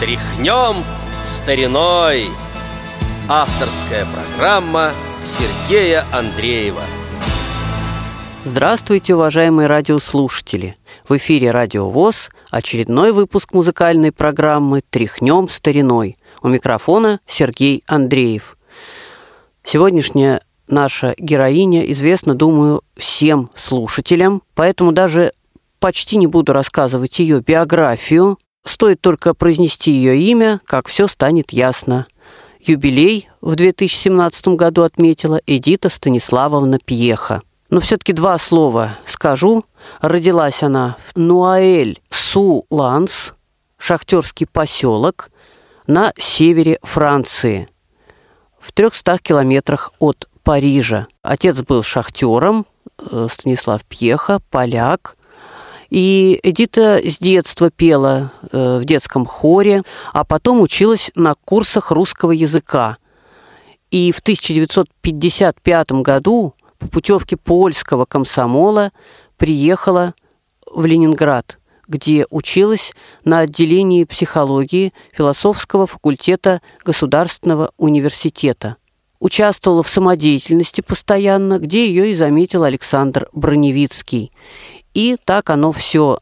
Тряхнем стариной Авторская программа Сергея Андреева Здравствуйте, уважаемые радиослушатели! В эфире Радио ВОЗ очередной выпуск музыкальной программы «Тряхнем стариной». У микрофона Сергей Андреев. Сегодняшняя наша героиня известна, думаю, всем слушателям, поэтому даже почти не буду рассказывать ее биографию. Стоит только произнести ее имя, как все станет ясно. Юбилей в 2017 году отметила Эдита Станиславовна Пьеха. Но все-таки два слова скажу. Родилась она в Нуаэль-Су-Ланс, шахтерский поселок, на севере Франции, в 300 километрах от Парижа. Отец был шахтером, э, Станислав Пьеха, поляк. И Эдита с детства пела э, в детском хоре, а потом училась на курсах русского языка. И в 1955 году по путевке польского комсомола приехала в Ленинград, где училась на отделении психологии философского факультета Государственного университета. Участвовала в самодеятельности постоянно, где ее и заметил Александр Броневицкий. И так оно все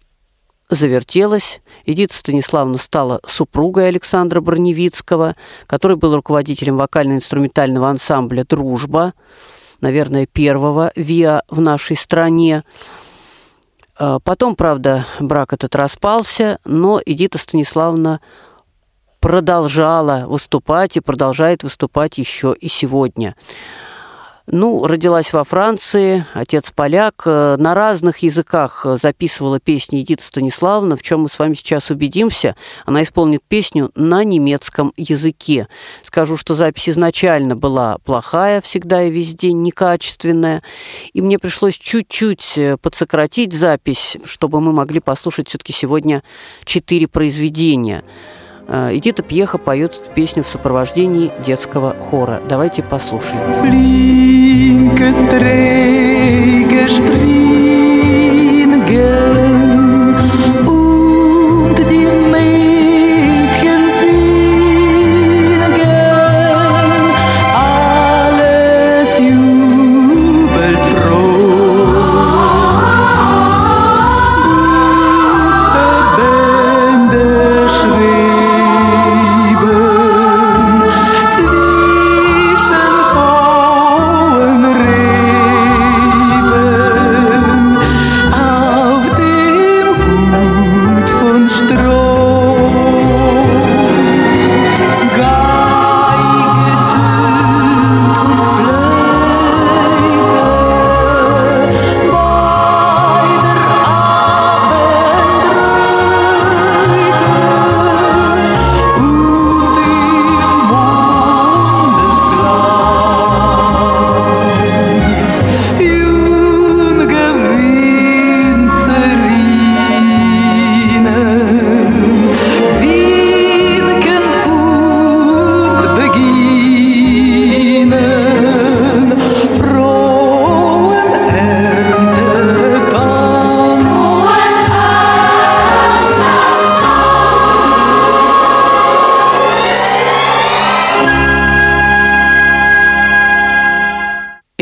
завертелось. Эдита Станиславовна стала супругой Александра Броневицкого, который был руководителем вокально-инструментального ансамбля «Дружба», наверное, первого ВИА в нашей стране. А, потом, правда, брак этот распался, но Эдита Станиславовна продолжала выступать и продолжает выступать еще и сегодня. Ну, родилась во Франции, отец поляк, э, на разных языках записывала песни Эдита Станиславовна, в чем мы с вами сейчас убедимся. Она исполнит песню на немецком языке. Скажу, что запись изначально была плохая, всегда и везде, некачественная, и мне пришлось чуть-чуть э, подсократить запись, чтобы мы могли послушать все-таки сегодня четыре произведения. Эдита Пьеха поет эту песню в сопровождении детского хора. Давайте послушаем.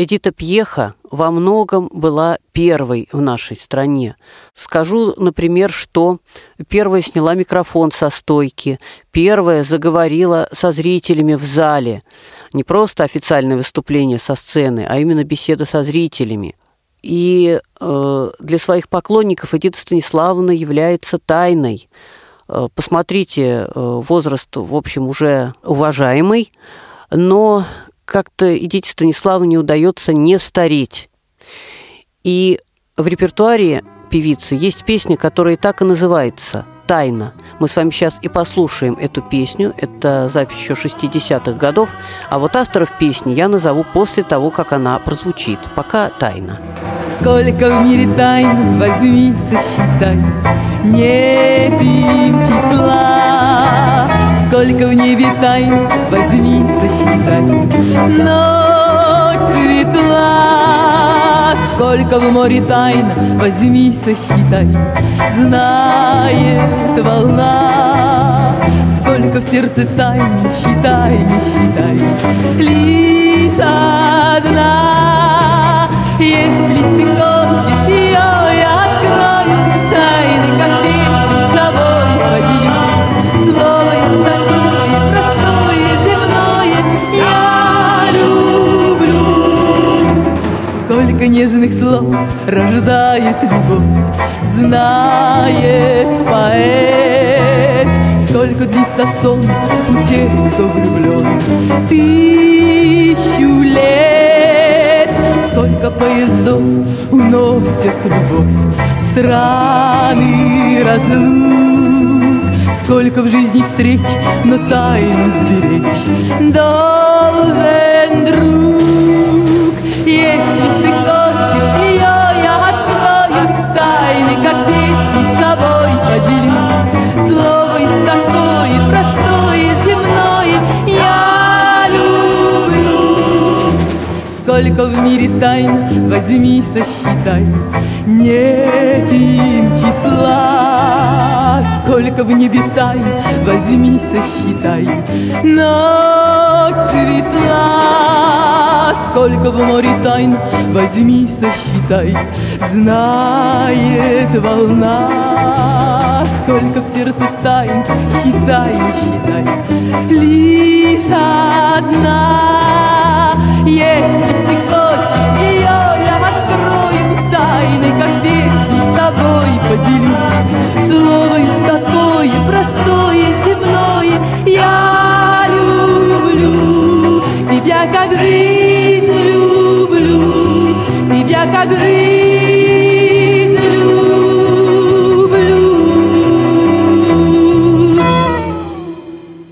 Эдита Пьеха во многом была первой в нашей стране. Скажу, например, что первая сняла микрофон со стойки, первая заговорила со зрителями в зале. Не просто официальное выступление со сцены, а именно беседа со зрителями. И э, для своих поклонников Эдита Станиславовна является тайной. Э, посмотрите, э, возраст, в общем, уже уважаемый, но как-то Эдите Станиславу не удается не стареть. И в репертуаре певицы есть песня, которая так и называется «Тайна». Мы с вами сейчас и послушаем эту песню. Это запись еще 60-х годов. А вот авторов песни я назову после того, как она прозвучит. Пока «Тайна». Сколько в мире тайн, возьми, сосчитай, нет им числа. Сколько в небе тайн, возьми, сосчитай, ночь светла. Сколько в море тайн, возьми, сосчитай. Знает волна Сколько в сердце тайн, считай, не считай. Лишь одна Если ты хочешь ее, я открою Тайны, как песни Сколько нежных слов рождает любовь. Знает поэт Сколько длится сон у тех, кто влюблен Тысячу лет Сколько поездов уносят любовь. В страны разлук Сколько в жизни встреч, но тайну сберечь. Должен друг Сколько в мире тайн, возьми, сосчитай. Нет им числа. Сколько в небе тайн, возьми, сосчитай. Ночь светла. Сколько в море тайн, возьми, сосчитай. Знает волна. Сколько в сердце тайн, считай, считай. Лишь одна. Если хочешь ее, я открою Тайны, как песни с тобой поделюсь. Из такое простое, земное Я люблю. Тебя, как жизнь люблю Тебя, как жизнь люблю.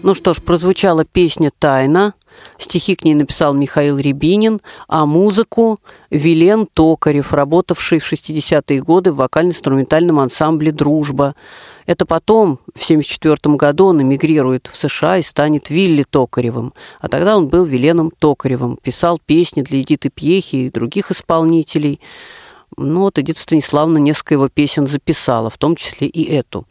Ну что ж, прозвучала песня «Тайна». Стихи к ней написал Михаил Рябинин, а музыку – Вилен Токарев, работавший в 60-е годы в вокально-инструментальном ансамбле «Дружба». Это потом, в 1974 году, он эмигрирует в США и станет Вилли Токаревым. А тогда он был Виленом Токаревым, писал песни для Эдиты Пьехи и других исполнителей. Ну вот Эдита Станиславовна несколько его песен записала, в том числе и эту.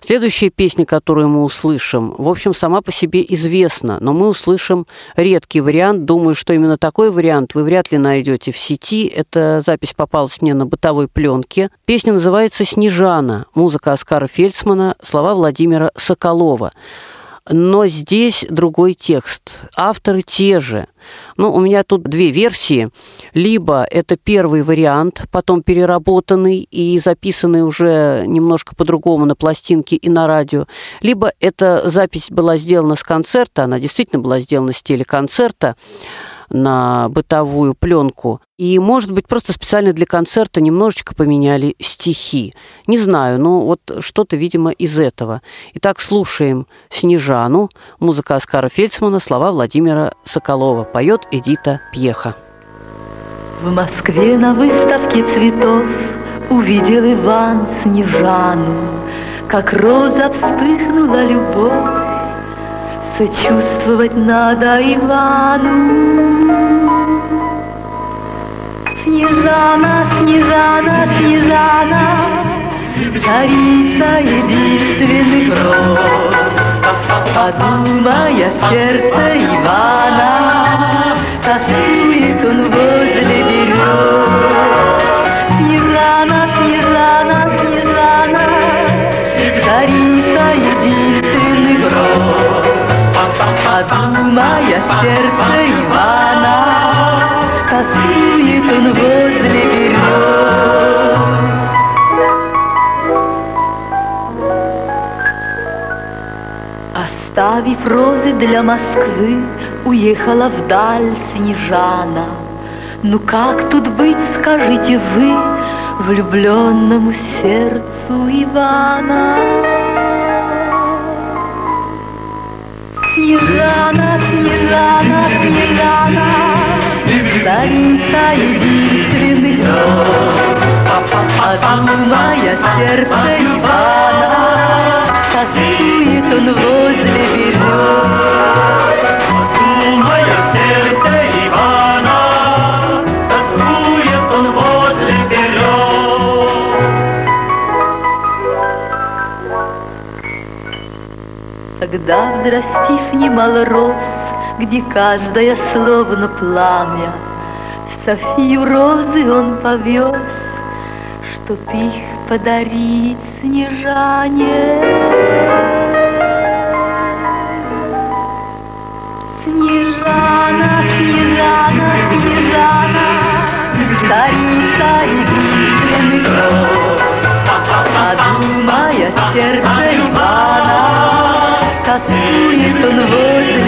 Следующая песня, которую мы услышим, в общем, сама по себе известна, но мы услышим редкий вариант. Думаю, что именно такой вариант вы вряд ли найдете в сети. Эта запись попалась мне на бытовой пленке. Песня называется «Снежана». Музыка Оскара Фельдсмана, слова Владимира Соколова. Но здесь другой текст. Авторы те же. Ну, у меня тут две версии. Либо это первый вариант, потом переработанный и записанный уже немножко по-другому на пластинке и на радио. Либо эта запись была сделана с концерта, она действительно была сделана с телеконцерта на бытовую пленку. И, может быть, просто специально для концерта немножечко поменяли стихи. Не знаю, но вот что-то, видимо, из этого. Итак, слушаем «Снежану», музыка Оскара Фельдсмана, слова Владимира Соколова. Поет Эдита Пьеха. В Москве на выставке цветов Увидел Иван Снежану, Как роза вспыхнула любовь, Сочувствовать надо Ивану. Снежана, Снежана, Снежана, Царица единственных роз, Подумая сердце Ивана, Тоскует Подумая сердце Ивана, Тоскует он возле берез. Оставив розы для Москвы, Уехала вдаль Снежана. Ну как тут быть, скажите вы, Влюбленному сердцу Ивана? Снежана, Снежана, Снежана, Царица единственных Подумая сердце Ивана, Тоскует он возле берез. Когда, взрастив немало роз, Где каждая словно пламя, В Софию розы он повез, Чтоб их подарить Снежане. Снежана, Снежана, Снежана, Царица единственный кров, Подумая сердце Косует он возле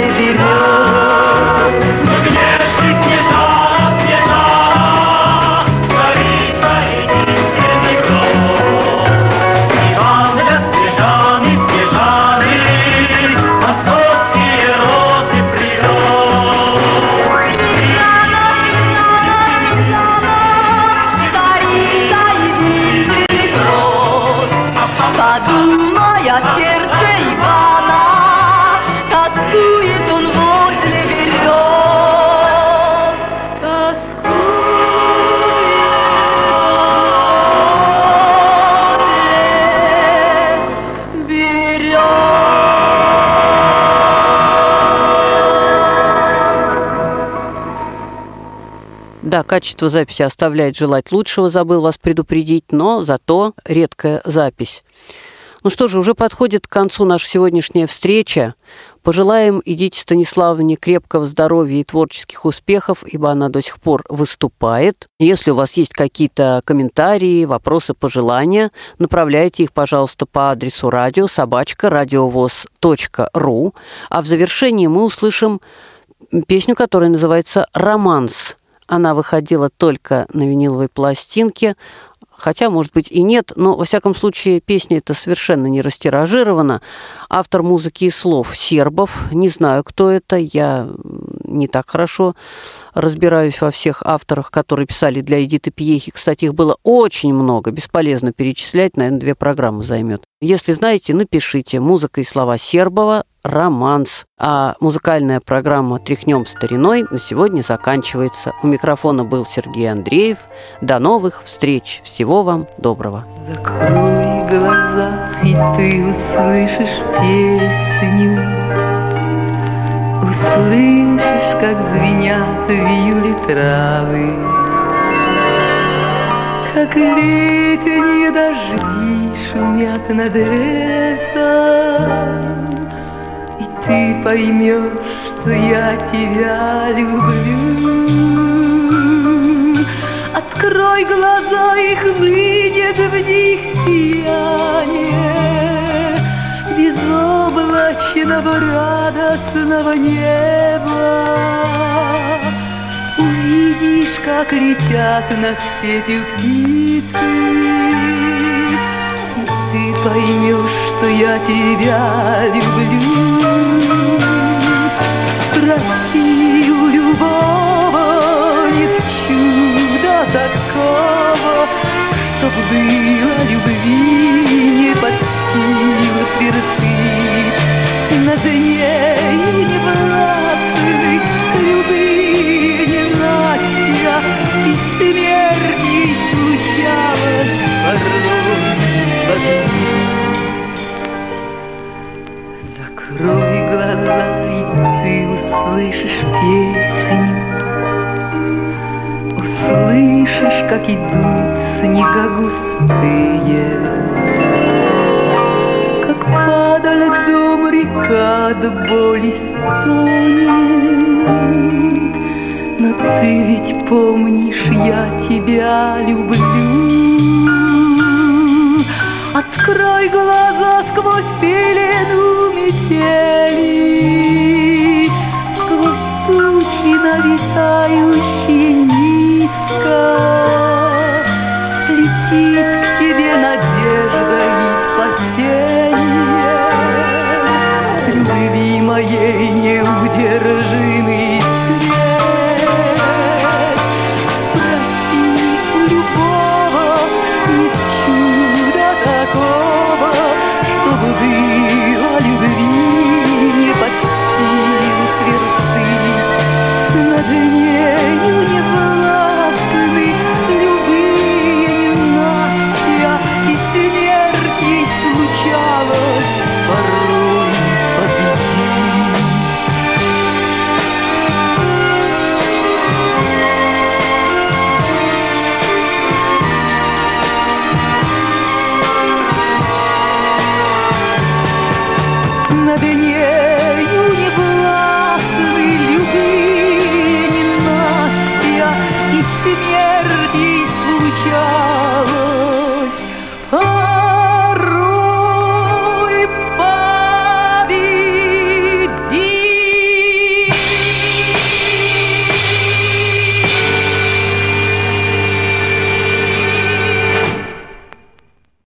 Да, качество записи оставляет желать лучшего, забыл вас предупредить, но зато редкая запись. Ну что же, уже подходит к концу наша сегодняшняя встреча. Пожелаем Идите Станиславовне крепкого здоровья и творческих успехов, ибо она до сих пор выступает. Если у вас есть какие-то комментарии, вопросы, пожелания, направляйте их, пожалуйста, по адресу радио собачка радиовоз.ру. А в завершении мы услышим песню, которая называется «Романс». Она выходила только на виниловой пластинке, хотя, может быть, и нет, но, во всяком случае, песня эта совершенно не растиражирована. Автор музыки и слов Сербов, не знаю, кто это, я не так хорошо разбираюсь во всех авторах, которые писали для Эдиты Пьехи. Кстати, их было очень много, бесполезно перечислять, наверное, две программы займет. Если знаете, напишите. Музыка и слова Сербова, романс. А музыкальная программа «Тряхнем стариной» на сегодня заканчивается. У микрофона был Сергей Андреев. До новых встреч. Всего вам доброго. Закрой глаза, и ты услышишь песню. Услышишь, как звенят в июле травы, Как летние дожди шумят над лесом, поймешь, что я тебя люблю. Открой глаза, и хлынет в них сияние Безоблачного радостного неба. Увидишь, как летят над степью птицы, И ты поймешь, что я тебя люблю. Любого, нет чуда такого, Чтоб было любви не под силу свершить. Над ней не властны любые ненастья, И смерть услышишь песню, Услышишь, как идут снега густые, Как падаль дом река до боли стонет. Но ты ведь помнишь, я тебя люблю. Открой глаза сквозь пелену метели, нависающие низко. Летит к тебе надежда и спасение, Любви моей неудержимый свет. Спроси любого, нет чуда такого, Чтобы было любви